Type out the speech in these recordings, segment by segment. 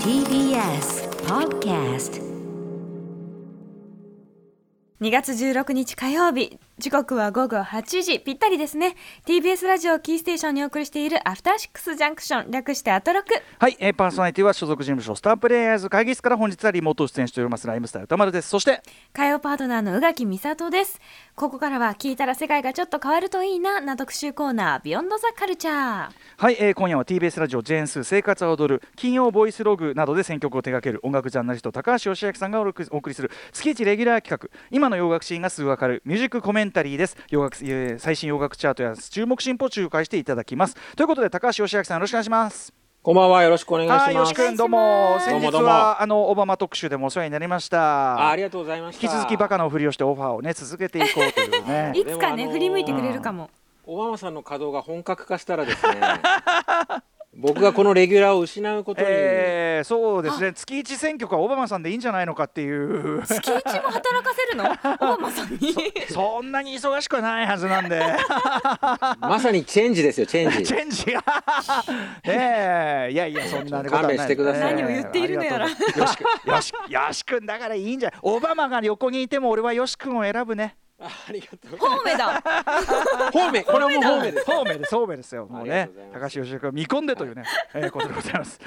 TBS Podcast 2月16日火曜日。時刻は午後8時ぴったりですね。TBS ラジオキーステーションにお送りしているアフターシックスジャンクション。略してアトロク。はい、えー、パーソナリティは所属事務所スタープレイヤーズ会議室から本日はリモート出演しております。ライムスター歌丸です。そして火曜パートナーの宇垣美里です。ここからは聞いたら世界がちょっと変わるといいな。な特集コーナー。ビヨンドザカルチャーはい、えー、今夜は TBS ラジオジェーンスー生活は踊る金曜ボイスログなどで選曲を手掛ける音楽ジャーナリスト高橋義明さんがお送りする月一レギュラー企画。今の洋楽シーンがすぐわかる。ミュージックコメンタリーです。洋楽、えー、最新洋楽チャートや注目進歩を仲介していただきます。ということで高橋義明さんよろしくお願いします。こんばんは。よろしくお願いします。はい、よし君どうも。先日どうもどうも。はあのオバマ特集でもお世話になりました。あありがとうございました。引き続きバカなふりをしてオファーをね続けていこうというね。いつかね振り向いてくれるかも。オバマさんの稼働が本格化したらですね、僕がこのレギュラーを失うことに、えー、そうですね。月一選挙かオバマさんでいいんじゃないのかっていう。月一も働かせるの？オバマさんに？そんなに忙しくはないはずなんで。まさにチェンジですよチェンチジ。ェンジが。ねえ。いやいやそんなことはない。勘弁してください。何を言っているのやら。よしくよしよし君だからいいんじゃない。オバマが横にいても俺はよし君を選ぶねあありがとう。ホーメだ。方面これはもう方面です。そうめです。そうめです。よもうね高橋義明君見込んでというね、えーことでございます。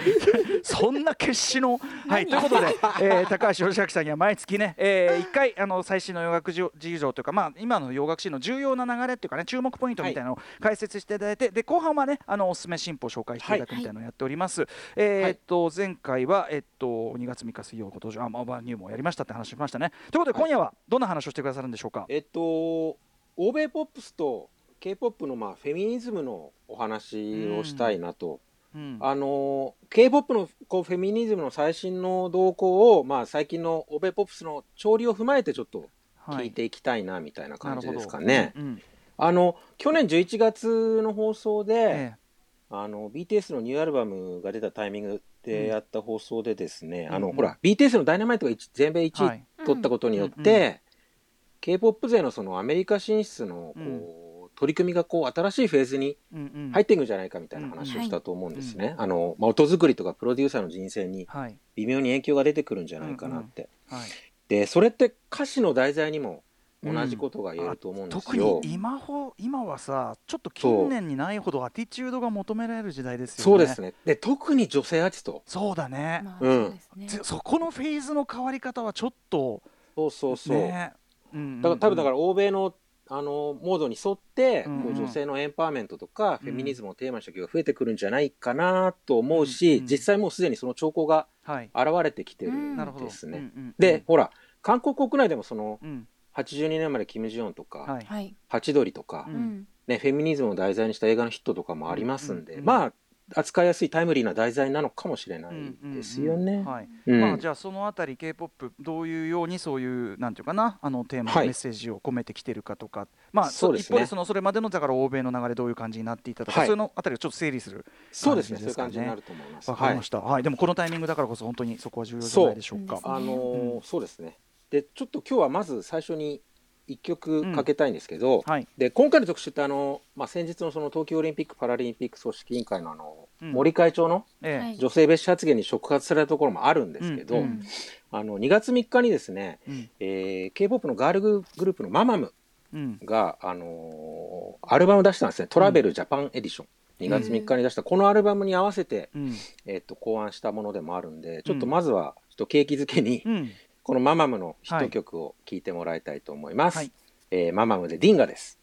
そんな決死のはいということで、えー高橋義明さんには毎月ね、えー、一回あの最新の洋楽事情というかまあ今の洋楽史の重要な流れっていうかね注目ポイントみたいなのを解説していただいて、で後半はねあのおすすめ進歩を紹介していただくみたいなのをやっております、えーっと前回はえっと2月3日水曜ご登場あまあオーバーニューもやりましたって話しましたね。ということで今夜はどんな話をしてくださるんでしょうか、えっと欧米ポップスと K-POP のまあフェミニズムのお話をしたいなと。うん。あの K-POP のこうフェミニズムの最新の動向を、まあ、最近の欧米ポップスの潮流を踏まえてちょっと聞いていきたいなみたいな感じですかね。うんうん。あの去年11月の放送で、えあの BTS のニューアルバムが出たタイミングでやった放送でですね、あのほら BTS の「ダイナマイトが一全米1位はい。取ったことによって、K-POP 勢のそのアメリカ進出のこう、うん。取り組みがこう新しいフェーズにうんうん。入っていくんじゃないかみたいな話をしたと思うんですね。あのまあ、音作りとかプロデューサーの人生にはい。微妙に影響が出てくるんじゃないかなって。はい。でそれって歌詞の題材にも同じことが言えると思うんです特よ。に今ほ今はさちょっと近年にないほどアティチュードが求められる時代ですよね。そうですね。で特に女性アーティスト。そうだね、まあうんそうですね。ぜそこのフェーズの変わり方はちょっとそうそうそう、ね。うんうんうんだから多分だから欧米のあのモードに沿って、うんうん。こう女性のエンパワーメントとか、うんフェミニズムをテーマにした曲が増えてくるんじゃないかなと思うし、うんうん実際もうすでにその兆候がはい。現れてきてるうん。なるほど。んですね。で、ほら韓国国内でもそのうん。82年までキム・ジヨンとか、ハチドリとか、ね、フェミニズムを題材にした映画のヒットとかもありますんで、うんうん。まあ扱いやすいタイムリーな題材なのかもしれないですよね。まあ、じゃあそのあたり K-POP どういうようにそういうなんていうかなあのテーマ、はい。メッセージを込めてきてるかとか。まあそうですね。一方でそのそれまでのだから欧米の流れどういう感じになっていたとか、はい。そういうのあたりをちょっと整理するそうですね。感じですかね。そういう感じになると思います。わかりました、はい。でもこのタイミングだからこそ本当にそこは重要じゃないでしょうか。そう。あのーうん。そうですね。でちょっと今日はまず最初に一曲かけたいんですけど、はい。で今回の特集ってあの、まあ、先日のその東京オリンピック・パラリンピック組織委員会のあの、うん。森会長の女性蔑視発言に触発されたところもあるんですけど、うん。うんあの2月3日にですね、うん。えー、k p o p のガールグループのママムうん。が、あのーアルバムを出したんですね「トラベルジャパンエディション」2月3日に出したこのアルバムに合わせて、うん。えっと考案したものでもあるんでちょっとまずはちょっと景気づけに、うんこのママムのヒット曲を聴いてもらいたいと思います。はい。えーママムでディンガです。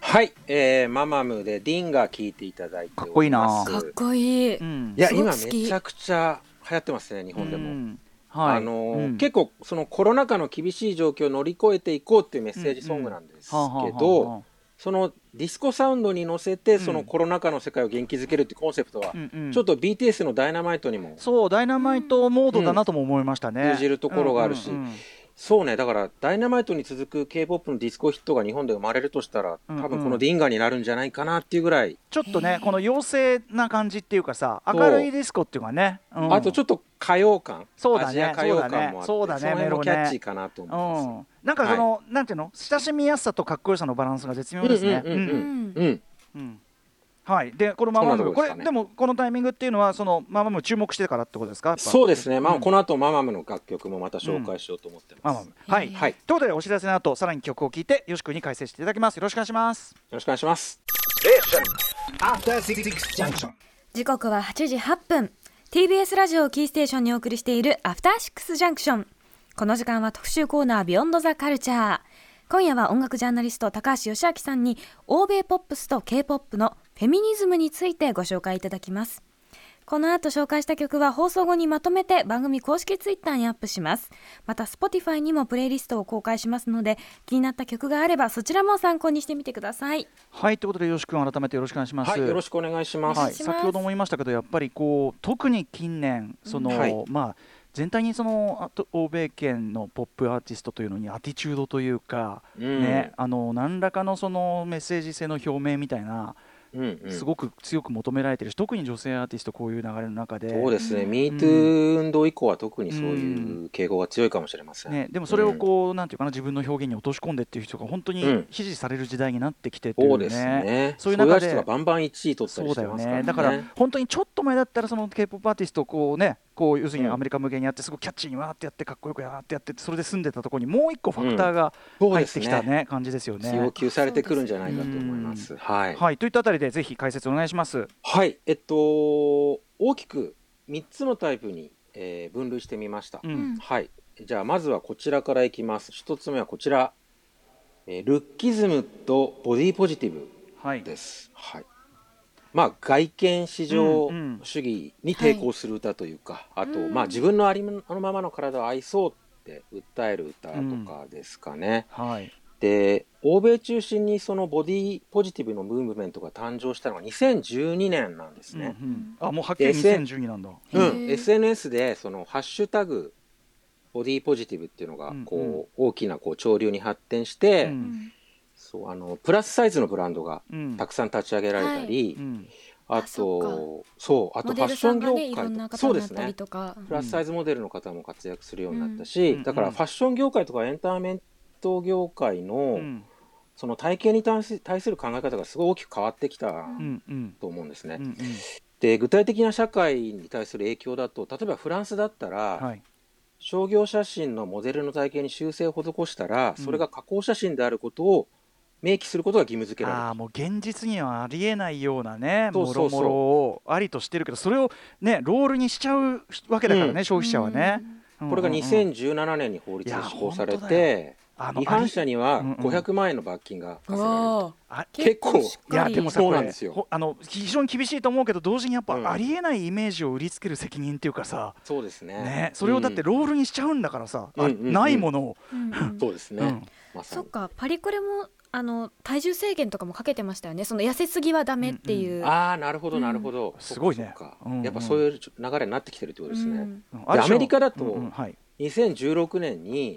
はい、えーママムでディンガ聴いていただいております。かっこいいな。かっこいい、うん。いや、今めちゃくちゃ流行ってますね、日本でも。うん。はい。あのーうん。結構そのコロナ禍の厳しい状況を乗り越えていこうっていうメッセージソングなんですけはあはあはあはどそのディスコサウンドに乗せてそのコロナ禍の世界を元気づけるってコンセプトはうんうん。ちょっと BTS の「ダイナマイトにもそうダイナマイトモードだなとも思いましたね、通じるところがあるし。うんうんうんそうね。だから「ダイナマイトに続く k p o p のディスコヒットが日本で生まれるとしたらうんうん。多分このディンガになるんじゃないかなっていうぐらい。ちょっとねこの陽性な感じっていうかさ明るいディスコっていうかね、うん。あとちょっと歌謡感。そうだね。アジア歌謡感もあってそうだね。そうだねの辺もメロね。キャッチーかなと思います。うん、なんかその、なんていうの？親しみやすさとかっこよさのバランスが絶妙ですね。うんうんうん。うん。うん。うんはい、でこのママム、これでもこのタイミングっていうのはそのママム注目してからってことですか？そうですね、まあ、うんこの後ママムの楽曲もまた紹介しようと思ってます。ママム。はい、はいということでお知らせの後さらに曲を聴いてよし君に解説していただきます。よろしくお願いします。よろしくお願いします。After Six Junction. 時刻は8時8分。TBS ラジオをキーステーションにお送りしているアフターシックスジャンクションこの時間は特集コーナービヨンドザカルチャー今夜は音楽ジャーナリスト高橋義明さんに欧米ポップスと K-POP のフェミニズムについてご紹介いただきます。この後紹介した曲は放送後にまとめて番組公式ツイッターにアップします。また Spotify にもプレイリストを公開しますので気になった曲があればそちらも参考にしてみてください。はいということでよし君改めてよろしくお願いします。はい、よろしくお願いします。はい、先ほども言いましたけどやっぱりこう特に近年その、はい。まあ全体にそのあと欧米圏のポップアーティストというのにアティチュードというか、うん。ね、あの何らかのそのメッセージ性の表明みたいな、うんうんすごく強く求められてるし特に女性アーティストこういう流れの中で。そうですね、MeToo 運動以降は特にそういう傾向が強いかもしれません。ね、でもそれをこう、なんていうかな自分の表現に落とし込んでっていう人が本当にうん。支持される時代になってきてっていうね、そうですね。そういう中でバンバン1位取ったりそうだよしてますからね。ね。だから本当にちょっと前だったらその K-POP アーティストをこうねこう要するにうんアメリカ向けにやってすごくキャッチーにわーってやってかっこよくやーってやってそれで住んでたところにもう一個ファクターが入ってきたね感じですよね。要求されてくるんじゃないかと思います。はい。はいといったあたりでぜひ解説お願いします。はい、えっと、大きく3つのタイプに、えー分類してみました。うんはい。じゃあ、まずはこちらからいきます。一つ目はこちら。えールッキズムとボディポジティブはい。です。はい。まあ、外見至上うんうん。主義に抵抗する歌というか、あと、うん。まあ、自分のありのままの体を愛そうって訴える歌とかですかね。はい。で欧米中心にそのボディポジティブのムーブメントが誕生したのが2012年なんですね。うんうん。あもうはっきり SN 2012なんだ。うん。SNS でそのハッシュタグボディポジティブっていうのがうんこう、うん大きなこう潮流に発展して、うんそうあのプラスサイズのブランドがうん。たくさん立ち上げられたり、うん。ああそとそうあとモファッション業界とんなか。そうですね。とか、プラスサイズモデルの方も活躍するようになったし、うん。だからファッション業界とかエンターメント業界の、うん。その体型に対す対する考え方がすごい大きく変わってきたと思うんですね。うんうん。で具体的な社会に対する影響だと例えばフランスだったら、はい。商業写真のモデルの体型に修正を施したら、うん。それが加工写真であることを明記することが義務付けられる。ああもう現実にはありえないようなねもろもろをありとしてるけどそれをねロールにしちゃうわけだからね、うん。消費者はね。これがうんうんうん。2017年に法律で施行されてあの違反者にはうんうん。500万円の罰金が課せられるわああ結構。いやでもさこれそうなんですよ。ほあの非常に厳しいと思うけど同時にやっうん。ぱありえないイメージを売りつける責任っていうかさ、そうですね。ね、それをだってうんロールにしちゃうんだからさ、あうんうんうん。ないものを、うんうん。そうですね、うん。まそっかパリコレもあの体重制限とかもかけてましたよね。その痩せすぎはダメっていう、ああなるほどなるほど、すごいね。うんうん。やっぱそういう流れになってきてるってことですね、うん。アメリカだとうんうん。はい。2016年に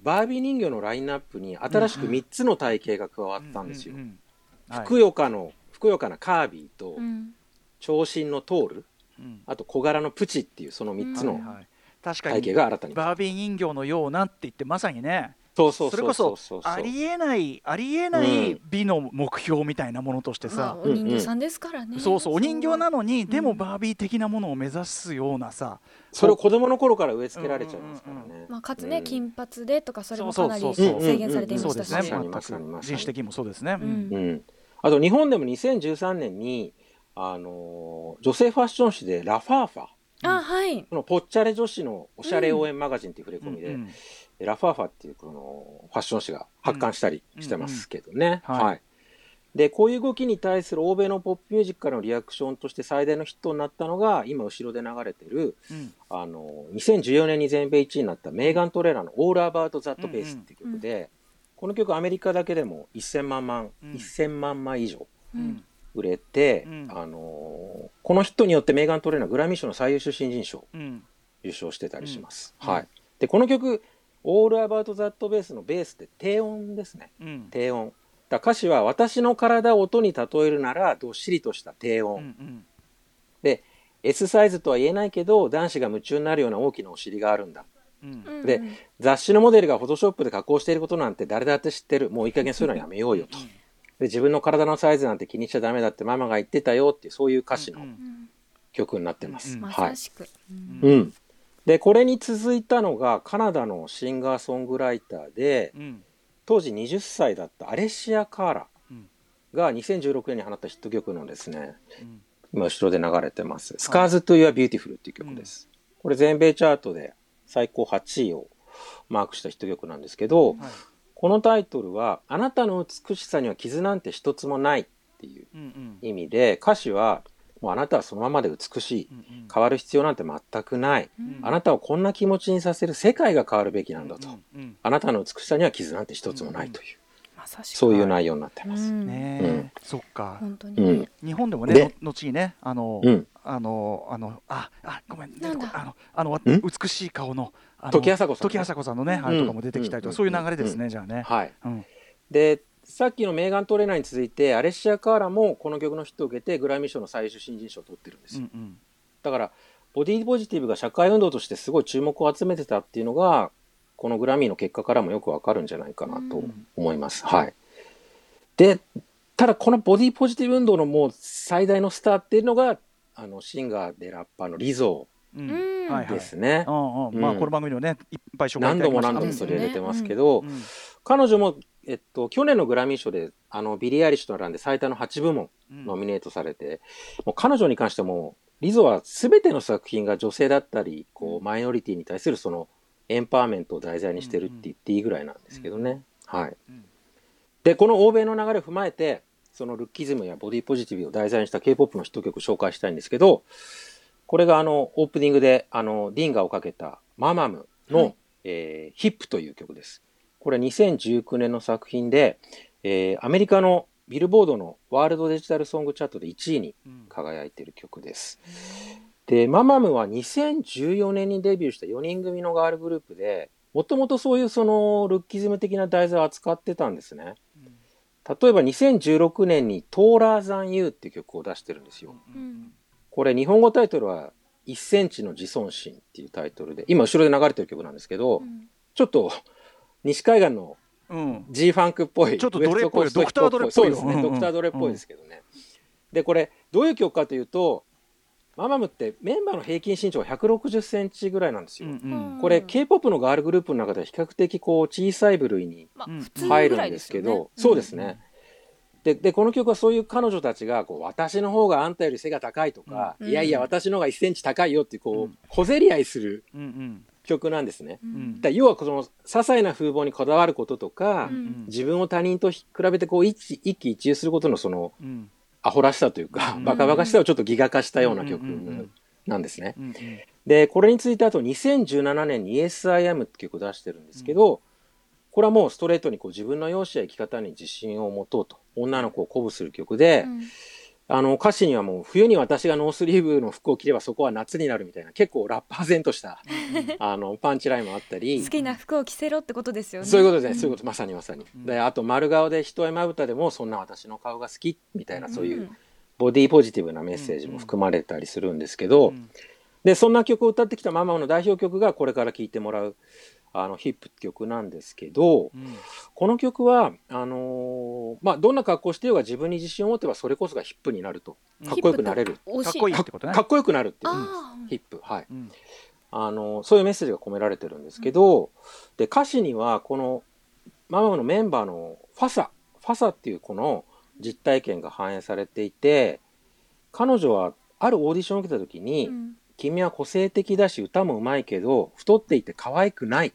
バービー人形のラインナップに新しく3つの体型が加わったんですよ、うううん。はい。ふくよかのふくよかなカービーとうん。長身のトール。うん。あと小柄のプチっていうその3つの体に型が新たに。バービー人形のようなって言ってまさにねそうそうそう。それこそありえないありえない美の目標みたいなものとしてまあさ、お人形さんですからね、そうそうお人形なののに、でもうん。バービー的なものを目指すようなさ。それを子供の頃から植え付けられちゃいますからね、まあ、かつね、うん。金髪でとかそれもかなり制限されていまそうし。たし、ですね。人種的に。もそうですね、うん。うん、あと日本でも2013年にあのー女性ファッション誌でラファーファ。あはい。このぽっちゃり女子のおしゃれ応援マガジンっていう触れ込みで、うんうんラファーファっていうこのファッション誌が発刊したりしてますけどね。うんうん。はい。はい。で、こういう動きに対する欧米のポップミュージックからのリアクションとして最大のヒットになったのが、今後ろで流れてる、うん。あの、2014年に全米1位になったメーガン・トレイナーの All About That Bass っていう曲で、この曲アメリカだけでも1000万万、うん。1000万枚以上うん。売れて、うん。あのこのヒットによってメーガン・トレーラーグラミー賞の最優秀新人賞受賞してたりします。うん。はい。で、この曲、All About That Bass のベースって低音ですね。うん低音。だ歌詞は私の体を音に例えるならどっしりとした低う音。ん S サイズとは言えないけど男子が夢中になるような大きなお尻があるんだ。うんうんで雑誌のモデルがフォトショップで加工していることなんて誰だって知ってる。もういい加減そういうのはやめようよと。で自分の体のサイズなんて気にしちゃダメだってママが言ってたよっていうそういう歌詞のうん曲になってます。うんまはいさしく、うん、でこれに続いたのがカナダのシンガーソングライターでうん。当時20歳だったアレシア・カーラうん。が2016年に放ったヒット曲のですねうん。今後ろで流れてます「スカーズ・トゥ・ユア・ビューティフル」っていう曲です、これ全米チャートで最高8位をマークしたヒット曲なんですけど、はい。このタイトルは「あなたの美しさには傷なんて一つもない」っていううんうん。意味で歌詞はもうあなたはそのままで美しい。うんうん。変わる必要なんて全くない、ん。あなたをこんな気持ちにさせる世界が変わるべきなんだと、うんうん。あなたの美しさには傷なんて一つもないという、まさしく。そういう内容になってます、うんねうん。えそっか。本当に。うん。ね、日本でもね後にねあのうん。あのあのああごめんなんだ？あのあのわん？美しい顔のあの時あさこさん時あさこさんのねあれとかも出てきたりとうん。かそういう流れですねじゃあね。はい。うん。でさっきのメーガン・トレーナーに続いてアレシア・カーラもこの曲のヒットを受けてグラミー賞の最終新人賞を取ってるんですよ、うんうん。だからボディポジティブが社会運動としてすごい注目を集めてたっていうのがこのグラミーの結果からもよくわかるんじゃないかなと思います、はい。でただこのボディポジティブ運動のもう最大のスターっていうのがあのシンガーでラッパーのリゾうん。うん。はいはい。ーですね、うんうん。まあうん。この番組でもねいっぱい紹介い何度も何度も取り上げてますけど、うん彼女も、えっと、去年のグラミー賞であのビリー・アイリッシュと並んで最多の8部門うん。ノミネートされて、もう彼女に関してもリゾは全ての作品が女性だったりこうマイノリティに対するそのエンパワーメントを題材にしてるって言っていいぐらいなんですけどね。はい。うん。でこの欧米の流れを踏まえてそのルッキズムやボディポジティブを題材にした K-POP のヒット曲を紹介したいんですけどこれがあのオープニングであのディンガをかけたママムの、はい。えーヒップという曲です。これ2019年の作品で、えーアメリカのビルボードのワールドデジタルソングチャートで1位にうん輝いている曲です。で、ママムは2014年にデビューした4人組のガールグループで、もともとそういうそのルッキズム的な題材を扱ってたんですね。例えば2016年にトーラーザンユーっていう曲を出してるんですよ。うんこれ日本語タイトルは1センチの自尊心っていうタイトルで、今後ろで流れてる曲なんですけど、うんちょっと西海岸のうん、G ファンクっぽい。ちょっとドレっぽいドクタードレっぽいよそうですね、うんうんドクタードレっぽいですけどね。で、これ、どういう曲かというと、ママムってメンバーの平均身長が160センチぐらいなんですよ。うんうん。これ、K-POP のガールグループの中では比較的こう小さい部類に入るんですけど、よねそうですね。ででこの曲はそういう彼女たちがこう私の方があんたより背が高いとか、うん。いやいや私の方が1センチ高いよってこう、うん。小競り合いするうんうん曲なんですね。ううんんだ要はこの些細な風貌にこだわることとか、うん。自分を他人と比べてこう一一喜一憂することのそのうん。アホらしさというか、うん。バカバカしさをちょっとギガ化したような曲なんですね。でこれについてあと2017年に「Yes I Am」って曲を出してるんですけど、これはもうストレートにこう自分の容姿や生き方に自信を持とうと女の子を鼓舞する曲で、うんあの歌詞にはもう冬に私がノースリーブの服を着ればそこは夏になるみたいな結構ラッパー然としたあのパンチラインもあったり。好きな服を着せろってことですよね。そういうことですね、ん。そういうことまさにまさに、うん。であと丸顔で一重まぶたでもそんな私の顔が好きみたいなそういううんボディポジティブなメッセージも含まれたりするんですけど、うん。でそんな曲を歌ってきたママの代表曲がこれから聴いてもらうあのヒップって曲なんですけどうんこの曲はあのーまあどんな格好してようが自分に自信を持てばそれこそがヒップになると。かっこよくなれる。かっこいいってことね。かっこよくなるっていう。ヒップ。はい。うん。あのそういうメッセージが込められてるんですけど、で歌詞にはこのママのメンバーのファサ。ファサっていうこの実体験が反映されていて彼女はあるオーディションを受けた時に、うん。君は個性的だし歌もうまいけど太っていて可愛くない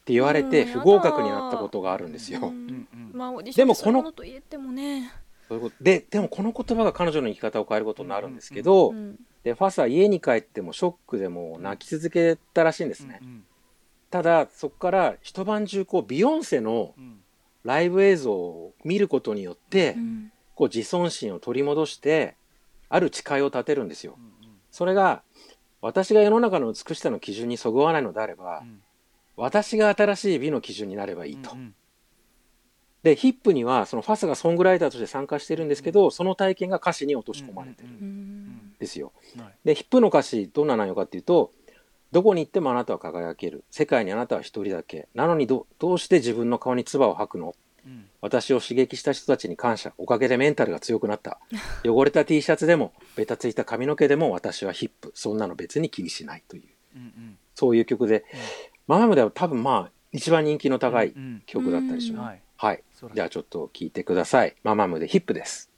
って言われてうん不合格になったことがあるんですよ。でもこのと言ってもね。そういうことででもこの言葉が彼女の生き方を変えることになるんですけど、うんでファサは家に帰ってもショックでもう泣き続けたらしいんですね。うんただそこから一晩中こうビヨンセのうん。ライブ映像を見ることによって、うん。こう自尊心を取り戻してある誓いを立てるんですよ。うん。それが私が世の中の美しさの基準にそぐわないのであれば、うん私が新しい美の基準になればいいと。うんでヒップにはそのファスがソングライターとして参加してるんですけど、その体験が歌詞に落とし込まれてる。んううんん。ですよ。はい。でヒップの歌詞どんな内容かっていうとどこに行ってもあなたは輝ける。世界にあなたは一人だけ。なのにどどうして自分の顔に唾を吐くの？私を刺激した人たちに感謝。おかげでメンタルが強くなった。汚れた T シャツでも、ベタついた髪の毛でも私はヒップ。そんなの別に気にしないという、うんうん。そういう曲で、ママムでは多分まあ、一番人気の高いうん曲だったりします。はいはいそうだ。じゃあちょっと聞いてください。ママムでヒップです。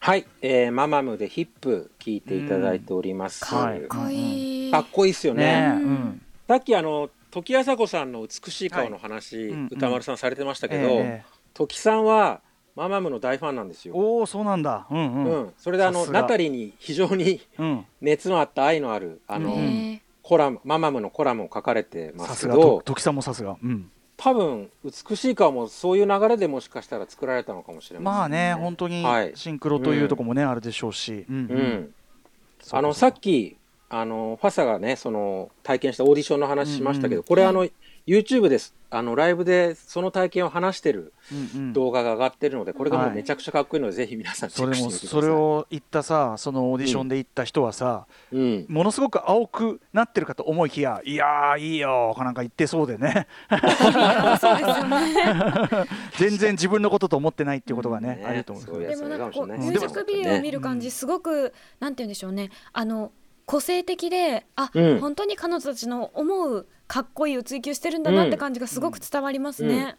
はい、えーママムでヒップ聞いていただいております。うんはいかっこいい。かっこいいっすよね。ねえうんうんさっきあの時あさこさんの美しい顔の話、はいうん歌丸さんされてましたけど、ええ時さんはママムの大ファンなんですよ。おおそうなんだ。うんううん。ん、それであのナタリーに非常にうん。熱のあった愛のあるあの、ねコラムママムのコラムを書かれてまさすけどと時さんもさすが。うん。多分美しい顔もそういう流れでもしかしたら作られたのかもしれません、まあね本当にはい。シンクロというとこもねあるでしょうし。うんううん。うか。あのさっきあのファサがねその体験したオーディションの話しましたけど、うんうん。これあの YouTube です。あのライブでその体験を話してる動画が上がってるのでこれがもうはい。めちゃくちゃかっこいいので、ぜひ皆さんチェックそれもしてみてください。それを言ったさそのオーディションで行った人はさうん、ものすごく青くなってるかと思いきやいやーいいよかなんか言ってそうでね。そうですよね。全然自分のことと思ってないっていうことがねね。あると思うんでもなんかこうミュージックビデオを見る感じすごくなんて言うんでしょうね。あの個性的であ、うん。本当に彼女たちの思うかっこいいを追求してるんだなって感じがすごく伝わりますね。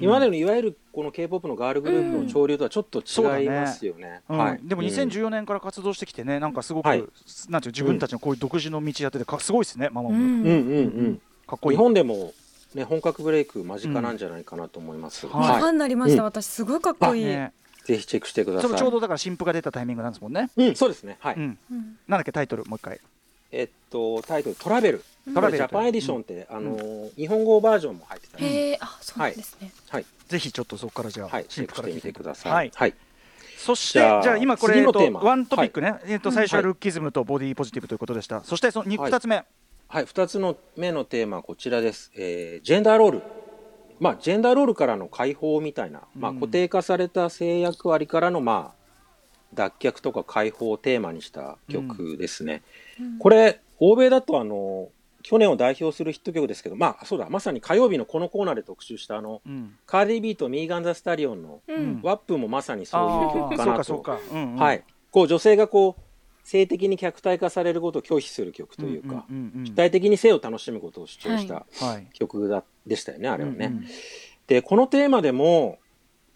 今までのいわゆるこの k p o p のガールグループの潮流とはちょっと違いますよね。うん。はい、でもうん。2014年から活動してきてねなんかすごく、はい。なんていう自分たちのこういう独自の道やっててかすごいですねママも、うん。うんうんうん。日かっこいい。本でも、ね、本格ブレイク間近なんじゃないかなと思います。はい。ァンになりました、うん。私。すごいかっこいい。ねぜひチェックしてください。ちょうどだから新譜が出たタイミングなんですもんね、うん、そうですね。はい。うん、うん。なんだっけタイトルもう一回。えっと、タイトル、トラベル。トラベルジャパンエディションって、あのー、日本語バージョンも入ってた。り、へえあそうなんですね。はい、ぜひちょっとそこからじゃあ、はい、チェックしてみてください。はい。はい。そしてじゃあじゃあ今これ、ワントピックね、えっと最初ははい。ルッキズムとボディポジティブということでした、そしてその 2, はい二つ目、はい、二つの目のテーマはこちらです。えージェンダーロール。まあ、ジェンダーロールからの解放みたいな、まあ、うん固定化された性役割からの、まあ、脱却とか解放をテーマにした曲ですね。これ、欧米だと、あの、去年を代表するヒット曲ですけど、まあ、そうだ、まさに火曜日のこのコーナーで特集した、あの、うん、カーディビーとミーガン・ザ・スタリオンのうん。ワップもまさにそういうあ曲あそうかなと。はい。こう、女性がこう、性的に客体化されることを拒否する曲というか、うんうんうん主体的に性を楽しむことを主張したはい曲だでしたよね、あれはね。うんうんで、このテーマでも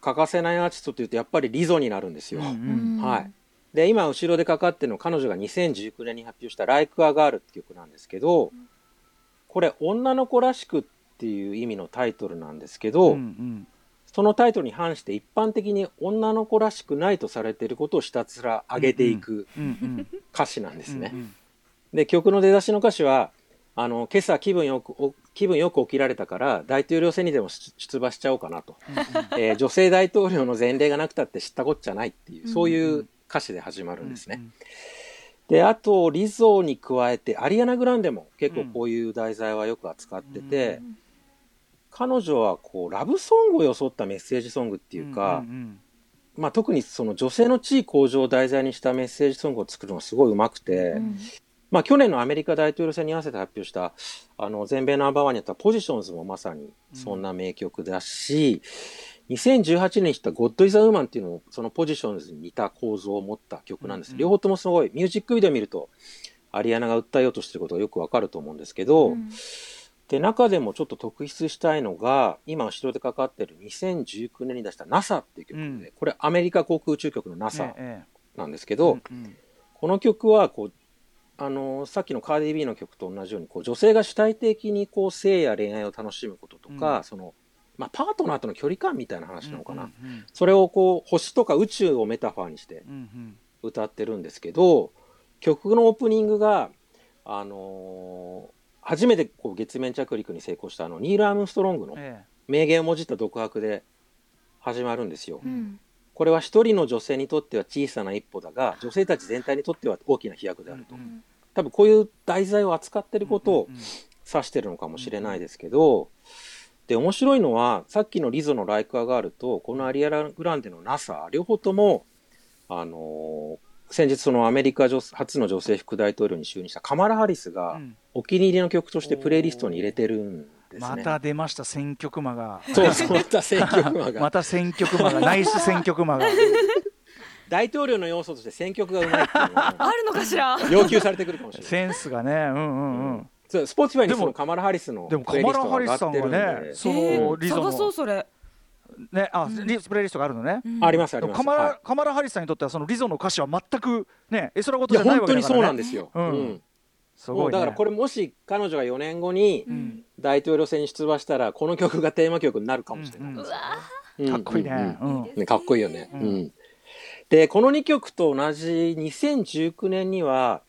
欠かせないアーティストというとやっぱりリゾになるんですよ。うんううんんはい。で、今後ろでかかってるの彼女が2019年に発表した Like a Girl って曲なんですけど、これ女の子らしくっていう意味のタイトルなんですけど、うんうんそのタイトルに反して一般的に女の子らしくないとされていることをひたすら上げていくうんうん。歌詞なんですね。うんうんで曲の出だしの歌詞はあの今朝気分よくお気分よく起きられたから大統領選にでも出出馬しちゃおうかなと、えー女性大統領の前例がなくたって知ったこっちゃないっていうそういう歌詞で始まるんですね。であとリゾに加えてアリアナ・グランデも結構こういう題材はよく扱ってて、彼女はこうラブソングを装ったメッセージソングっていうか、んんまあ、特にその女性の地位向上を題材にしたメッセージソングを作るのがすごいうまくて、うん。まあ、去年のアメリカ大統領選に合わせて発表したあの全米ナンバーワンにあったポジションズもまさにそんな名曲だし、2018年に知った God is a Woman っていうのもそのポジションズに似た構造を持った曲なんです。うん。両方ともすごいミュージックビデオ見るとアリアナが訴えようとしてることがよくわかると思うんですけど、うんで中でもちょっと特筆したいのが今後ろでかかってる2019年に出した NASA っていう曲で、うん。これアメリカ航空宇宙局の NASA えなんですけえど、うんうん。この曲はこうあのさっきのカーディビーの曲と同じようにこう女性が主体的にこう性や恋愛を楽しむこととか、うん。そのまあ、パートナーとの距離感みたいな話なのかな、うんうん。それをこう星とか宇宙をメタファーにしてうんうん。歌ってるんですけど曲のオープニングが、あのー初めてこう月面着陸に成功したあのニール・アームストロングのえ名言をもじった独白で始まるんですよ。うん。これは一人の女性にとっては小さな一歩だが女性たち全体にとっては大きな飛躍であると。うん多分こういう題材を扱ってることをうんうん指してるのかもしれないですけど、で面白いのはさっきのリゾの「ライク・ア・ガール」とこのアリアラ・グランデの NASA 両方とも、あのー先日そのアメリカ女初の女性副大統領に就任したカマラ・ハリスがうん。お気に入りの曲としてプレイリストに入れてるんですね。また出ました選曲魔が。そうそうまた選挙区が。また選曲魔が。ナイス選曲魔が。大統領の要素として選曲がうまいっていう あるのかしら？要求されてくるかもしれない。センスがね。うんうんうん。そうスポーツファイにでもそのカマラ・ハリスのでもプレイリストが上がってるんで。カマラハリスさんがねそのえーリゾの探そうそれねあリプレイリストがあるのね。ありますあります。カマラ、はカマラハリスさんにとってはそのリゾの歌詞は全くね絵空事い、いやじゃない本当にそうわけだからね。なんですよ。うん。うん。すごい、ね、もうだからこれもし彼女が4年後にん。大統領選に出馬したらこの曲がテーマ曲になるかもしれない。うん。うんうん。かっこいいね。うん。うん。ね。かっこいいよね。ううん。んでこの2曲と同じ2019年には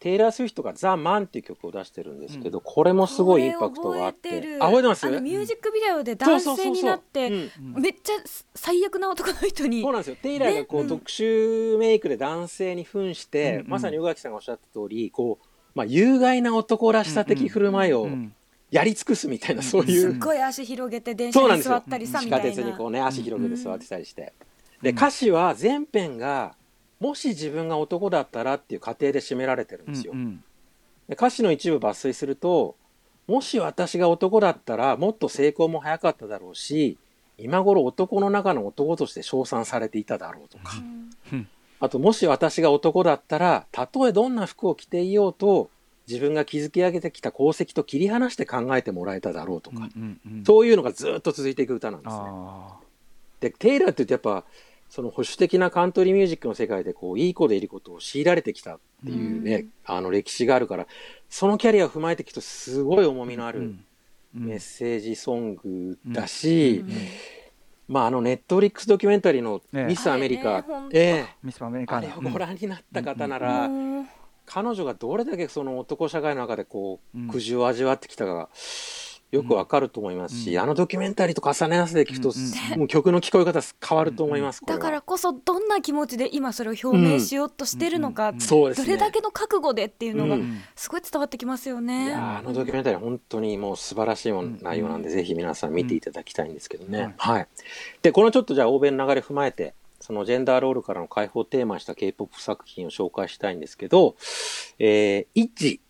テイラー・スウィフトが「ザ・マン」っていう曲を出してるんですけど、これもすごいインパクトがあって。これ覚えてる。あ覚えてます？ミュージックビデオで男性になってめっちゃ最悪な男の人にそうなんですよ。テイラーがこう、ね特殊メイクで男性に扮して、うんうん。まさに宇垣さんがおっしゃった通りこう、まあ、有害な男らしさ的振る舞いをうんやり尽くすみたいな、そういう。すっごい足広げて電車に座ったりさ地みたいな。下鉄にこうね足広げて座ってたりして、うんで歌詞は全編がもし自分が男だったらっていう過程で締められてるんですよ、うんで歌詞の一部抜粋するともし私が男だったらもっと成功も早かっただろうし今頃男の中の男として称賛されていただろうとか、うん。あともし私が男だったらたとえどんな服を着ていようと自分が築き上げてきた功績と切り離して考えてもらえただろうとか、うんうんうん。そういうのがずっと続いていく歌なんですね。あでテイラーって言うとやっぱその保守的なカントリーミュージックの世界でこういい子でいることを強いられてきたっていうね、あの歴史があるからそのキャリアを踏まえていくとすごい重みのあるメッセージソングだし、うん。まああのネットフリックスドキュメンタリーのねミスアメリカ、ええ。ミスアメリカあれをご覧になった方なら、彼女がどれだけその男社会の中でこうん。う苦渋を味わってきたかがよくわかると思いますし、うん。あのドキュメンタリーと重ね合わせて聞くと、うんもう曲の聞こえ方変わると思います、だからこそどんな気持ちで今それを表明しようとしてるのか、うんどれだけの覚悟でっていうのがうん。すごい伝わってきますよいね。やーあのドキュメンタリーは本当にもう素晴らしい内容なんで、ぜひ皆さん見ていただきたいんですけどね。うん。はい。で、このちょっとじゃあ欧米の流れ踏まえて、そのジェンダーロールからの解放をテーマにした K-POP 作品を紹介したいんですけど、えー、イッジ、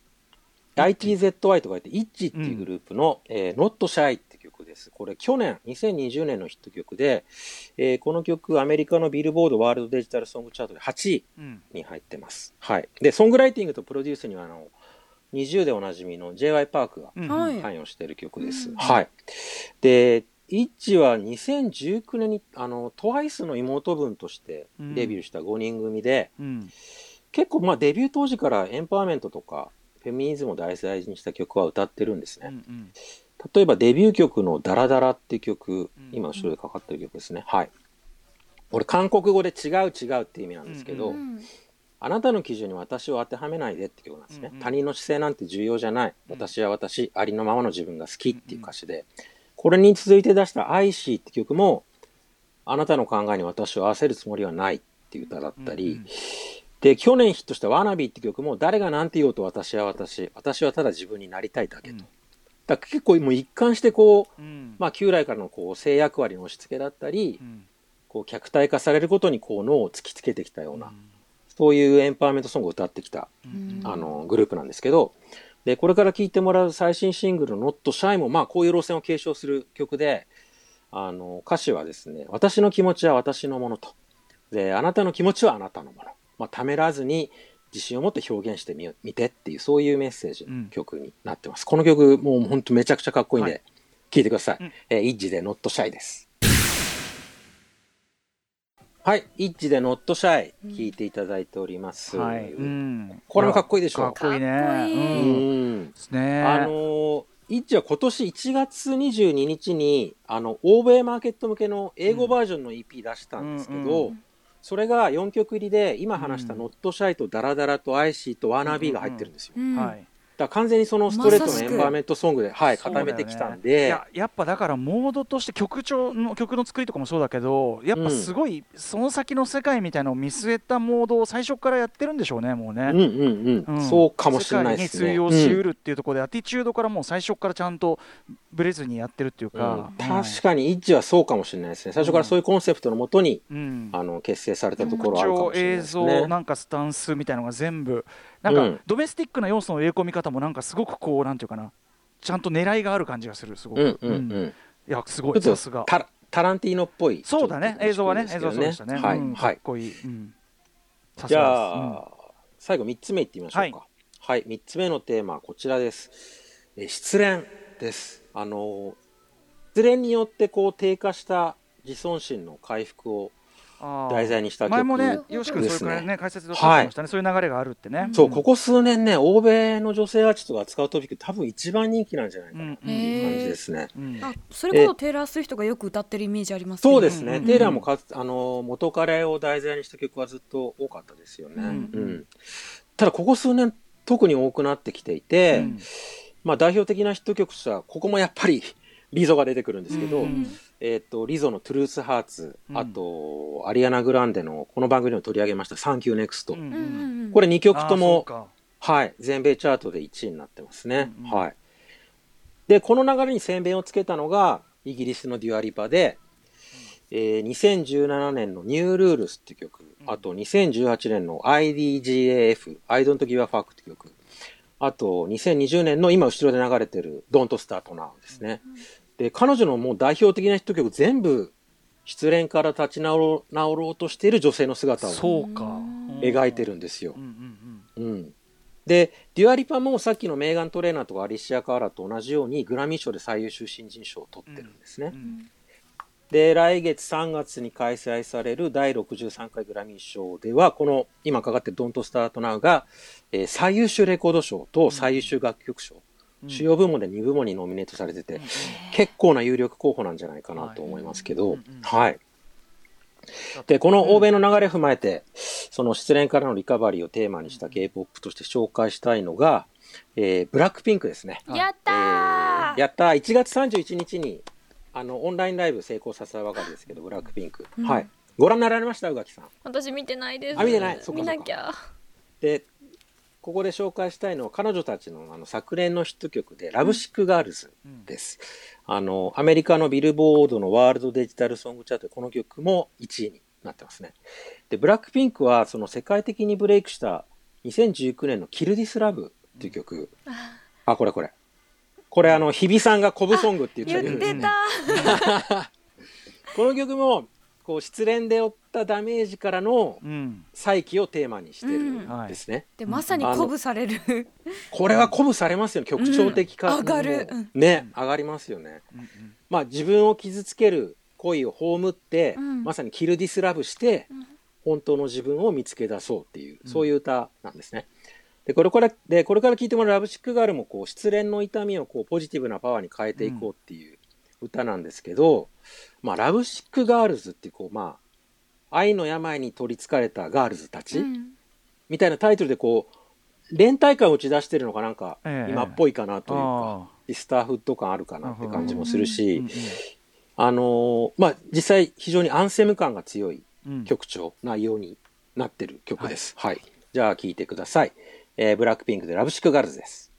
ITZY と書いて、イッジっていうグループの、えー、Not Shy って曲です。これ去年、2020年のヒット曲で、えーこの曲アメリカのビルボードワールドデジタルソングチャートで8位うんに入ってます。はい。で、ソングライティングとプロデュースには、あの、20でおなじみの J.Y. パークが関与している曲です。はい。で、イッチは2019年に、あの、TWICE の妹分としてデビューした5人組で、うん結構、まあ、デビュー当時からエンパワーメントとか、フェミニズムを大事にした曲は歌ってるんですうんうね。ん例えば、デビュー曲のダラダラって曲うん、今後ろでかかってる曲ですね。はい。これ、韓国語で違う違うって意味なんですけど、うんあなたの基準に私を当てはめないでって曲なんですね。うんうん他人の姿勢なんて重要じゃない。うん私は私、ありのままの自分が好きっていう歌詞で、これに続いて出したアイシーって曲も、あなたの考えに私を合わせるつもりはないっていう歌だったり、うんで、去年ヒットしたワナビーって曲も、誰が何て言おうと私は私、私はただ自分になりたいだけと。うん。だから結構もう一貫してこう、うん。まあ旧来からのこう性役割の押し付けだったり、うん。こう客体化されることにこう脳を突きつけてきたような、そういうエンパワーメントソングを歌ってきたうん。あのグループなんですけど。でこれから聴いてもらう最新シングルの「Not Shy」もまあこういう路線を継承する曲であの歌詞はですね「私の気持ちは私のもの」と。で「あなたの気持ちはあなたのもの」まあ、ためらずに自信を持って表現してみよ見てっていうそういうメッセージの曲になってます、この曲もう本当めちゃくちゃかっこいいんはで聴いてください、うん。えーイッジで「Not Shy」です。はい、イッジでノットシャイ。聞いていただいております。はい。うん。これもかっこいいでしょか。っこいいね。うん。ね。あのーイッチは今年1月22日にあの欧米マーケット向けの英語バージョンの EP 出したんですけど、うんそれが4曲入りで今話した「うん。ノットシャイ」と「 DALLA DALLA」と「 ICY」と「ワーナービー」が入ってるんですよ。うん。はいだ完全にそのストレートのエンパワーメントソングで、はい、固めてきたんいでややっぱだからモードとして曲調の曲の作りとかもそうだけどやっぱすごいその先の世界みたいなのを見据えたモードを最初からやってるんでしょうねもうね、うんうんうん、うん。そうかもしれないですね。世界に通用しうるっていうところで、アティチュードからもう最初からちゃんとブレずにやってるっていううん。か、確かに ITZY はそうかもしれないですね。最初からそういうコンセプトのもとに、うん、あの結成されたとこ曲ろあるか調もしれない映像ですね。なんかスタンスみたいのが全部なんかうん。ドメスティックな要素の入れ込み方もなんかすごくこうなんていうかな。ちゃんと狙いがある感じがするすごく、うんうんうん。いやすごい。さすが。タタランティーノっぽい。そうだね。映像はね映像はそうでしたね、はい、うん。かはい。っこいい、うん。じがゃあ、最後3つ目いってみましょうか。はい、3つ目のテーマはこちらです。えー失恋です。あの、失恋によってこう低下した自尊心の回復を題材にした曲前もねよし君それくらいね解説でおっしゃってましたね、そういう流れがあるってね。そう、ここ数年ね、欧米の女性アーティストが扱うトピック多分一番人気なんじゃないかうんなっていう感じですね。うんあそれこそテイラー・スウィフトがよく歌ってるイメージありますそうですね、うん。テイラーもかつあの元彼を題材にした曲はずっと多かったですよね。うん。うん。ただここ数年特に多くなってきていて、うん。まあ、代表的なヒット曲としてはここもやっぱりリゾが出てくるんですけど、うんえー、とリゾの「トゥルース・ハーツ」うん。あとアリアナ・グランデのこの番組でも取り上げました「サンキュー・ネクスト」うん。うんうんうん。これ2曲とも、あはい、全米チャートで1位になってますね。うんうん。はい、でこの流れに先鞭をつけたのがイギリスのデュアリパで、えー2017年の「ニュールールス」っていう曲あと2018年の IDGAF「I don't give a fuck」っていう曲。あと2020年の今後ろで流れてる「Don't Start Now」ですね。で彼女のもう代表的なヒット曲全部失恋から立ち直ろう直ろうとしている女性の姿をそうか。描いてるんですよ。う。んうんうん、でデュアリパもさっきのメーガン・トレーナーとかアリシア・カーラと同じようにグラミー賞で最優秀新人賞を取ってるんですね。うんで来月3月に開催される第63回グラミー賞ではこの今かかってる「Don't Start Now が」えー最優秀レコード賞と最優秀楽曲賞、主要部門で2部門にノミネートされてて、結構な有力候補なんじゃないかなと思いますけど、はい。で、この欧米の流れ踏まえて、その失恋からのリカバリーをテーマにした K-POP として紹介したいのが、えーブラックピンクですね。やったー。えーやったー。1月31日にあのオンラインライブ成功させたばかりですけど、ブラックピンク。うん。はい。ご覧になられました宇垣さん？私見てないです。あ見てない。そ見なきゃ。で、ここで紹介したいのは彼女たちのあの昨年のヒット曲で、ラブシックガールズです。あの、アメリカのビルボードのワールドデジタルソングチャートでこの曲も1位になってますね。で、ブラックピンクはその世界的にブレイクした2019年のキルディスラブっていう曲。あ、これこれ。これあの、日比さんがコブソングって言って言ってたこの曲も、こう失恋で負ったダメージからのうん再起をテーマにしてるうん。ん。ですね。でまさに鼓舞される。これは鼓舞されますよ。ね曲調的か、うん。上がる。うん。ね上がりますよね、うんまあ自分を傷つける恋を葬って、うん。まさにキルディスラブして、ん。本当の自分を見つけ出そうっていう、そういう歌なんですね。でこれからでこれから聴いてもらう「ラブシックガール」もこう失恋の痛みをこうポジティブなパワーに変えていこうっていう歌なんですけど、まあ、 Lovesick Girls っていうこうまあ愛の病に取りつかれたガールズたち、うん。みたいなタイトルでこう連帯感を打ち出してるのがなんかええ。今っぽいかなというか、あシスターフッド感あるかなって感じもするーし、うんあのーまあ実際非常にアンセム感が強いうん。曲調内容になってる曲です。はい、じゃあ聴いてください。えーブラックピンクで Lovesick Girls です。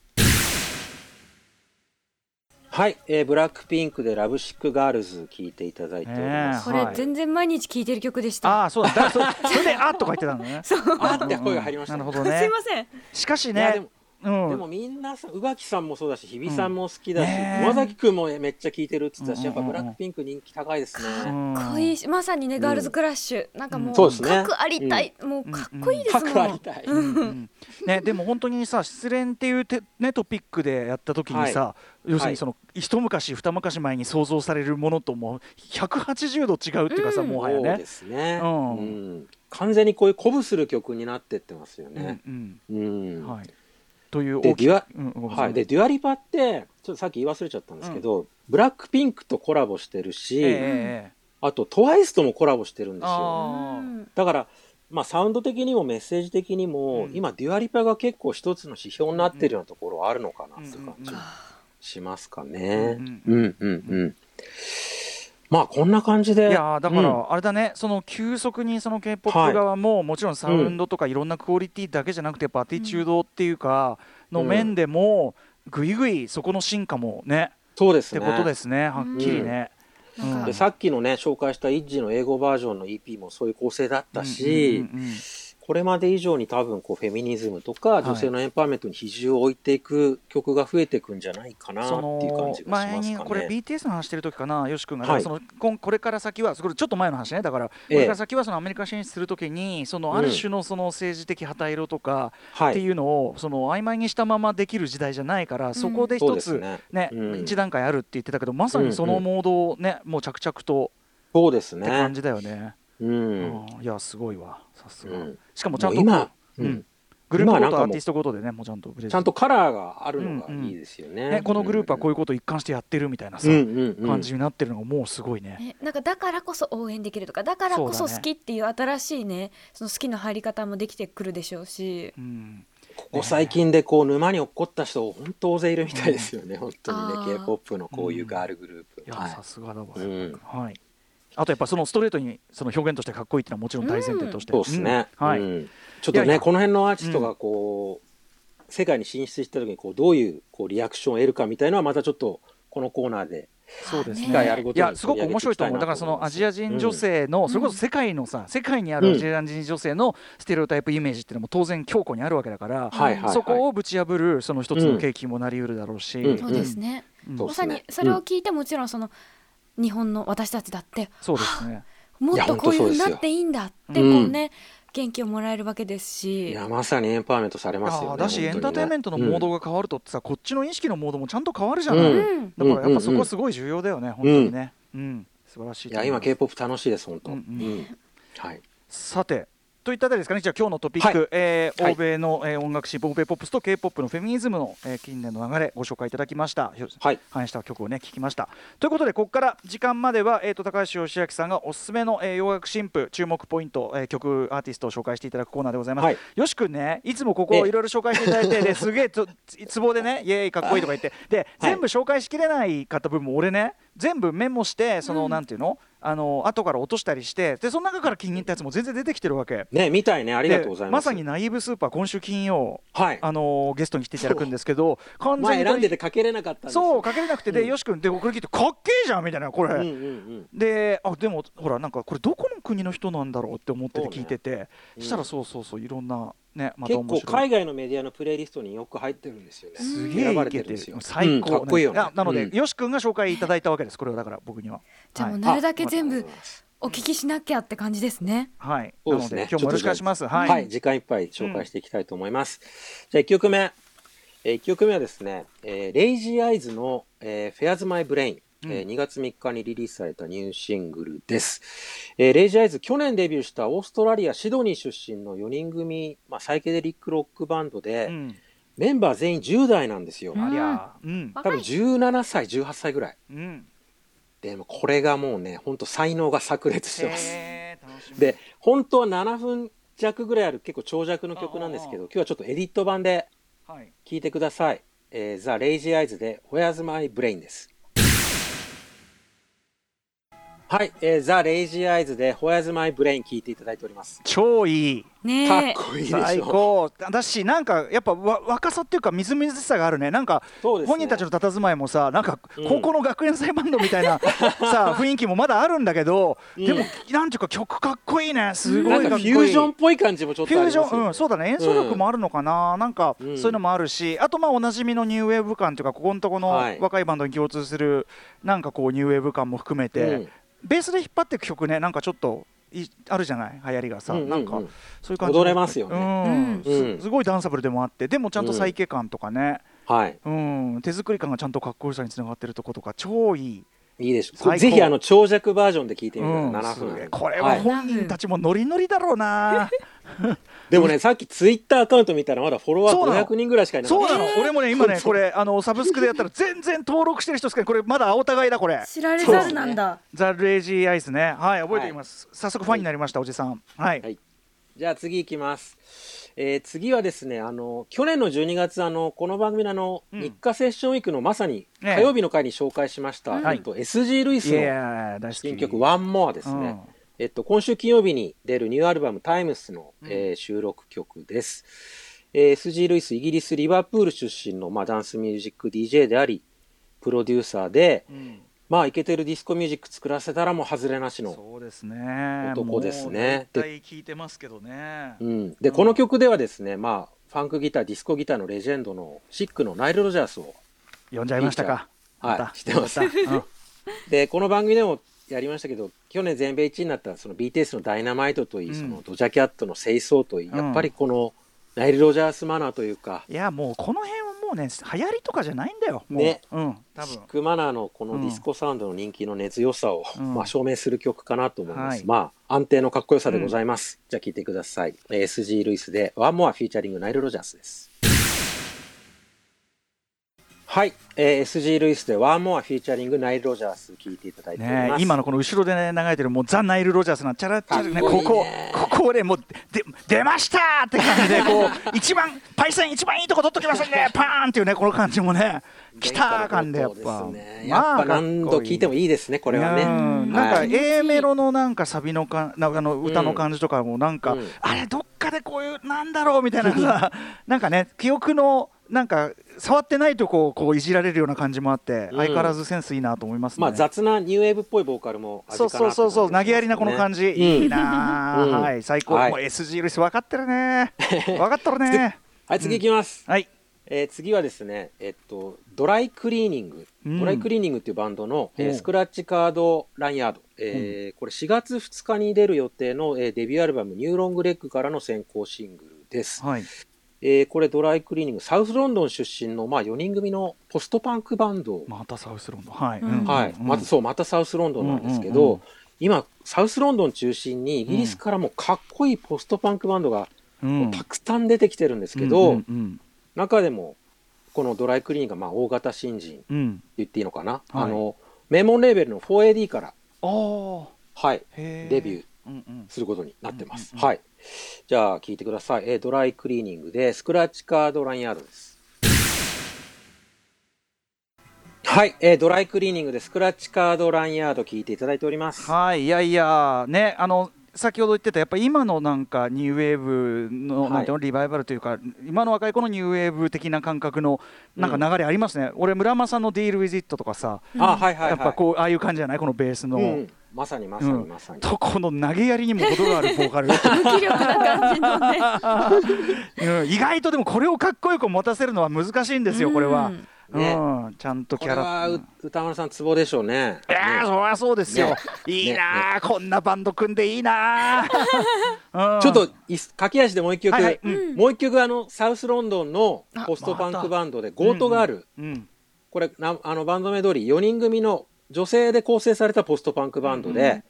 はい、えーブラックピンクでラブシックガールズ聴いていただいております。これはい。全然毎日聴いてる曲でした。ああそうだだそ それで「あ」とか言ってたのね。あって声が入りましたね。なるほど すいねません。しかしいやでねもうん。でもみんなさ宇垣さんもそうだし日比さんも好きだし、ねえ。熊崎君もめっちゃ聴いてるって言ってたし、やっぱうん。うんうんブラックピンク人気高いですね。うん。かっこいいしまさにねガールズクラッシュ。なんかもうそうですね。核ありたい。もうかっこいいですもん。かくありたい。うん。ね、でも本当にさ失恋っていうて、ね、トピックでやった時にさ、要するにその、一昔二昔前に想像されるものとも180度違うっていうかさ、うん。もはやね。そうで。すね、ううん。ん完全にこういう鼓舞する曲になってってますようんね。うん。うん。はい、という大きなさはい、でデュアリパってちょっとさっき言い忘れちゃったんですけど、ブラックピンクとコラボしてるし、ええええあとトワイスともコラボしてるんですよ。だから、まあ、サウンド的にもメッセージ的にも、うん。今デュアリパが結構一つの指標になってるようなところはあるのかなって感じうん。うん。しますかね。うん。うんうんうん。まあこんな感じで。いやーだかうん。らあれだね、その急速にその k p o はい p 側ももちろんサウンドとかいろんなクオリティだけじゃなくてやっぱアティチュードっていうかの面でもぐいぐいそこの進化もねそうですね。ってことですね。はっきりね。でさっきのね紹介したイッジの英語バージョンの EP もそういう構成だったし、うんうんうんうんここれまで以上に多分こうフェミニズムとか女性のエンパワーメントに比重を置いていく曲が増えていくんじゃないかなってそいう感のじがしますかね。前にこれ BTS の話してる時かなよし君が、はい。そのこれから先はそれちょっと前の話ね。だから、こええ。れから先はそのアメリカ進出する時にそのある種のその政治的旗色とかはい。っていうのをその曖昧にしたままできる時代じゃないから、そこで一つね。一段階あるって言ってたけどまさにそのモードをね、もう着々とそうですね。って感。じだよね。うん。うん。いやすごいわ。さすが、うん。しかもちゃんと今、ううん。ん、グループご今はなんかもうとアーティストごとでねもうちゃんとちゃんとカラーがあるのがいいですよね。ね、このグループはこういいうことを一貫してやってるみたいなさ、うんうんうん。感じになってるのがもうすごいね。ね、なん。かだからこそ応援できるとかだからこそ好きっていう新しいねその好きの入り方もできてくるでしょうし。うん。ここ最近でこう沼に落っこった人本当大勢いるみたいですよね、本当にね K-POP のこういうガールグループ、いや、はい。さすがだわ、うん。はい。あとやっぱそのストレートにその表現としてかっこいいっていうのはもちろん大前提として、そうですね、うん。はい、うん。ちょっとねこの辺のアーティストがこう、世界に進出した時にこうどういうこうリアクションを得るかみたいのはまたちょっとこのコーナーでそうですね。いやすごく面白いと思う。だからそのアジア人女性の、それこそ世界のさ世界にあるアジア人女性のステレオタイプイメージっていうのも当然強固にあるわけだから、はいはいはい。そこをぶち破るその一つの契機もなりうるだろうし、うん。そうですね、うん。そうまさにそれを聞いてもちろんその日本の私たちだってそうですね。もっとこういうふうになっていいんだってこうんうね元気をもらえるわけですし。いやまさにエンパワーメントされますよねだしエンターテインメントのモードが、が変わるとってさ、こっちの意識のモードもちゃんと変わるじゃない、うん。うんだからやっぱそこはすごい重要だよね、本当にね、うん、素晴らしいいや今 K-POP 楽しいです本当、ううん。ん。はい。さてといったあたりですかね。じゃあ今日のトピック、はい。えーはい。欧米の、えー音楽誌欧米ポップスと k p o p のフェミニズムの、えー近年の流れご紹介いただきました。はい。反映した曲をね聞きました。ということでここから時間までは、えー、と高橋義明さんがおすすめの、えー洋楽新婦注目ポイント、えー曲アーティストを紹介していただくコーナーでございます、はい。よし君ねいつもここええ。をいろいろ紹介していただいてですげえつツボでねイエーイかっこいいとか言って。で、全部紹介しきれないかった分も俺ね全部メモしてその、なんていうの？あの後から落としたりしてでその中から気に入ったやつも全然出てきてるわけ。ねみたいね。ありがとうございます。でまさにナイーブスーパー今週金曜はい。あのゲストに来ていただくんですけど完全に前選んでてかけれなかったそうかけれなくてで、よし君でこれ聞いてかっけえじゃんみたいなこれ、うんうんうん。であでもほらなんかこれどこの国の人なんだろうって思ってて聞いててうん。したらそうそうそういろんなねまた結構海外のメディアのプレイリストによく入ってるんですよね。すげえ選ばいけてるれてるんですよ。最高、うんかっこいいよね。やなので、うん。よし君が紹介いただいたわけです。これをだから僕には。じゃあもうはいなるだけ全部お聞きしなきゃって感じですね。はい、そうですね。今日もよろしくお願いします。は、はい。い、時間いっぱい紹介していきたいと思います。じゃあ1曲目。えー、1曲目はですね、えー、レイジーアイズの、えー、Fair's My Brain。えー2月3日にリリースされたニューシングルです。えーレイジーアイズ、去年デビューしたオーストラリア・シドニー出身の4人組、まあ、サイケデリックロックバンドで、うん、メンバー全員10代なんですよ。んありゃうん多分17歳、18歳ぐらい。うんでもこれがもうね、ほんと才能が炸裂してます。で、本当は7分弱ぐらいある結構長尺の曲なんですけど、今日はちょっとエディット版ではい聴いてください。えー、ザ・レイジー・アイズで Where's My Brain です。はい、えー、ザ・レイジー・アイズで Where's My Brain 聴いていただいております。超いい。ねえ。かっこいいでしょ。最高。だしなんかやっぱわ若さっていうかみずみずしさがあるね。なんかね。本人たちの佇まいもさなんかうん。高校の学園祭バンドみたいな さ雰囲気もまだあるんだけどでもなんていうか曲かっこいいね。すごないんかかっこいい。フュージョンっぽい感じもちょっフュージとありますよ。ョン、うん、そうだね。演奏力もあるのかな、なんかうん。そういうのもあるし、あとまあおなじみのニューウェーブ感というかここのとこのはい。若いバンドに共通するなんかこうニューウェーブ感も含めて、うんベースで引っ張っていく曲ねなんかちょっといあるじゃない？流行りがさ、うんうんうん。なんかそういう感じ踊れますよね。うん。うん。すすごいダンサブルでもあってでもちゃんとサイケ感とかね、はい。うん。手作り感がちゃんとかっこよさにつながってるとことか超いい。いいでしょぜひあの長尺バージョンで聴いてみてうんください。7すげえ。分。これは本人たちもノリノリだろうな。でもね、さっきツイッターアカウント見たらまだフォロワー500人ぐらいしかいなかった。そうなの、俺もね今ね これあのサブスクでやったら全然登録してる人しかこれまだお互いだこれ。知られざるなんだ。ザ・レイジー・アイスね。はい覚えておきます、早速ファンになりましたおじさん。はい、はい。じゃあ次いきます。えー次はですね、あの、去年の12月、あの、この番組のあの、うん。日課セッションウィークのまさにね火曜日の回に紹介しました、はいえっと、SG ルイスいの新曲、ワンモアですね。えっと、今週金曜日に出るニューアルバム、 times の、えー収録曲です。えー SG ルイス、イギリス・リバプール出身の、まあ、ダンスミュージック DJ であり、プロデューサーで、うん。まあイケてるディスコミュージック作らせたらもう外れなしの、そうですね。男ですね。大体聞いてますけどね。うん、でこの曲ではですねまあファンクギターディスコギターのレジェンドのシックのナイル・ロジャースを呼んじゃいましたか。はいた。知ってます。た。うん。でこの番組でもやりましたけど去年全米1位になったその BTS の「ダイナマイト」といい、うん。そのドジャキャットの「清掃」といい、うん。やっぱりこのナイル・ロジャースマナーというかいやもうこの辺はもうね流行りとかじゃないんだよもう。ね。うん多分。シックマナーのこのディスコサウンドの人気の根強さを、うん。まあ、証明する曲かなと思います、はい。まあ安定のかっこよさでございます、じゃあ聴いてください。えー SG ルイスで「 One More featuring ナイル・ロジャース」ですはい、えー SG ルイスで「ワンモアフィーチャリングナイル・ロジャース」聴いていただいてね今のこの後ろでね流れてるもうザ・ナイル・ロジャースなチャラチャラねこここねここでもうで出ましたーって感じでこう 一番パイセン一番いいとこ取っときますんで パーンっていうねこの感じもね来たー感でやっぱ。ねやっぱ何度聴いてもいいですねこれはね。うん。なんかはい。A メロのなんかサビのかなんかあの歌の感じとかもなんか、うん。あれどっかでこういうなんだろうみたいなさ なんかね記憶のなんか触ってないとこをこういじられるような感じもあって、うん。相変わらずセンスいいなと思いますね。まあ雑なニューウェーブっぽいボーカルもそうそうそうそう。投げやりなこの感じ、うん。いいなー、うん。はい。最高、はい。もう SG ルイス分かってるね。分かってるね。はい次いきます、はい。えー次はですね、えっと、ドライクリーニング、うん。ドライクリーニングっていうバンドの、えー Scratchcard Lanyard、えーこれ4月2日に出る予定の、えーデビューアルバム「 New Long Leg」からの先行シングルです、はいえーこれドライクリーニング。サウスロンドン出身の、まあ、4人組のポストパンクバンド、またサウスロンドン。はい、うん。はい。うん。またそうまたサウスロンドンなんですけど、うんうんうん今サウスロンドン中心にイギリスからもかっこいいポストパンクバンドがうん。たくさん出てきてるんですけど、うんうん中でもこのドライクリーニングがまあ大型新人言っていいのかな、はいあの名門レーベルの 4AD から、ああはい、デビューすることになってます。うんうんうん。はい。じゃあ聞いてください。えードライクリーニングでスクラッチカードラインヤードです。はい、えードライクリーニングでスクラッチカードラインヤード聞いていただいております。はいいやいやねあの先ほど言ってたやっぱ今のなんかニューウェーブの、はいなんていうのリバイバルというか今の若い子のニューウェーブ的な感覚のなんか流れありますね、俺村間さんの「ディール・ウィズ・イット」とかさ、あ、はいはいはい。やっぱこうああいう感じじゃない？このベースの、うん、まさにまさにまさに。とこの投げやりにも程があるボーカル 無気力な感じのね。うん。意外とでもこれをかっこよく持たせるのは難しいんですよこれは、うんね。うん、ちゃんとキャラ。歌丸さんツボでしょうね。いやーね。そりゃそうですよ、ね。いいなー、こんなバンド組んでいいなー、うん。ちょっとい駆け足でもう一曲、はいはい。うん。もう一曲あのサウスロンドンのポストパンクバンドでゴートがある、うん。これなあのバンド名通り4人組の女性で構成されたポストパンクバンドで、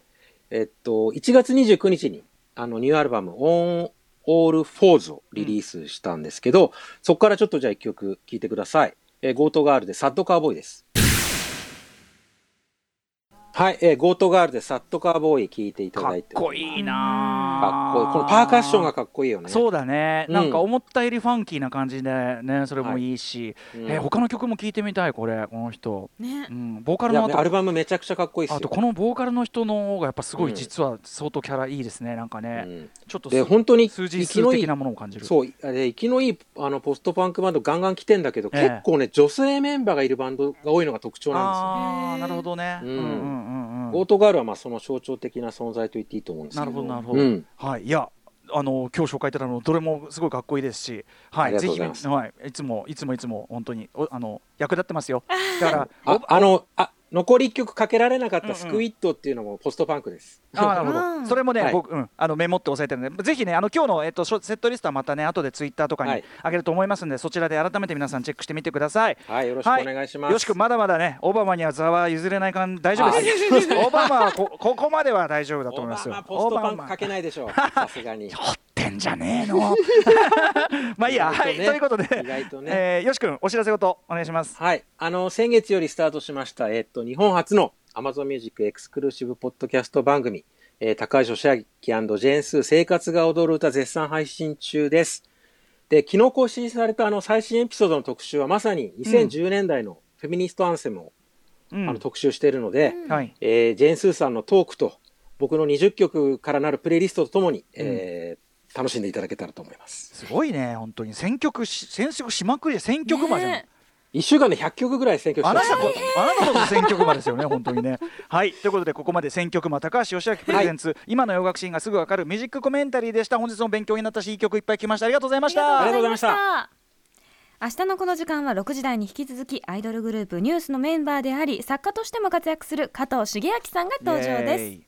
えっと、1月29日にあのニューアルバム「On All Fours」をリリースしたんですけど、そこからちょっとじゃあ一曲聴いてください。えーゴートガールでサッドカーボーイです。はい、えーゴートガールでサッドカーボーイ聴いていたかっだいてこいいなかっこいい。このパーカッションがかっこいいよね。そうだね、うん。なんか思ったよりファンキーな感じでねそれもい。いし、うん。えー他の曲も聴いてみたいこれこの人、ね。うん、ボーカルの後。アルバムめちゃくちゃかっこいいですよ。あとこのボーカルの人の方がやっぱすごいうん。実は相当キャラいいですね。なんかね、うん。ちょっとで本当に数字生きのいい数的なものを感じる。そう生きのいいあのポストパンクバンドガンガン来てんだけど、ええ。結構ね女性メンバーがいるバンドが多いのが特徴なんああへーなるほどね、うんうん。うんうんうんですよ。ゴートガールはまあその象徴的な存在と言っていいと思うんですけなど。るほどなるほど、うん。はい。いやあの今日紹介いただいたのどれもすごいかっこいいですし、はありい、ぜひ、がとうございます。はい、いつもいつもいつも本当に。おあの役立ってますよ。だから、あおあのあ残り1曲かけられなかっうんうんたスクイットっていうのもポストパンクです。あーなるほど、うんそれもね、はい僕、うん、あのメモって押さえてるんで、ぜひね、あの今日の、えっと、セットリストはまたね、後でツイッターとかにはい上げると思いますんで、そちらで改めて皆さんチェックしてみてください。はいよろしくお願いします。よしくまだまだね、オバマには座は譲れない感大丈夫です。オバマはこここまでは大丈夫だとオバ思いますよ。マポストパンオバマクかけないでしょう。さすがに。んじゃねえの。まあいいや、はい、ということで、意外とねえーよし君、お知らせごとお願いします。はい。あの、先月よりスタートしました、えっと、日本初の Amazon Music エクスクルーシブポッドキャスト番組、えー高橋義明ジェンスー生活が踊る歌絶賛配信中です。で、昨日更新されたあの最新エピソードの特集はまさに2010年代のフェミニストアンセムを、うんあの特集しているので、はい。えージェーンスーさんのトークと僕の20曲からなるプレイリストとともに、えー楽しんでいただけたらと思います。すごいね、本当に。選曲し選曲しまくりで選曲魔じゃん。ね。1週間で100曲ぐらい選曲しあなたました。こあなたこそ選曲魔ですよね本当にね。はいということでここまで選曲魔高橋義明プレゼンツ、今の洋楽シーンがすぐわかるミュージックコメンタリーでした。本日も勉強になったしいい曲いっぱい来ましたありがとうございました。ありがとうございました。明日のこの時間は6時台に引き続きアイドルグループニュースのメンバーであり作家としても活躍する加藤茂明さんが登場です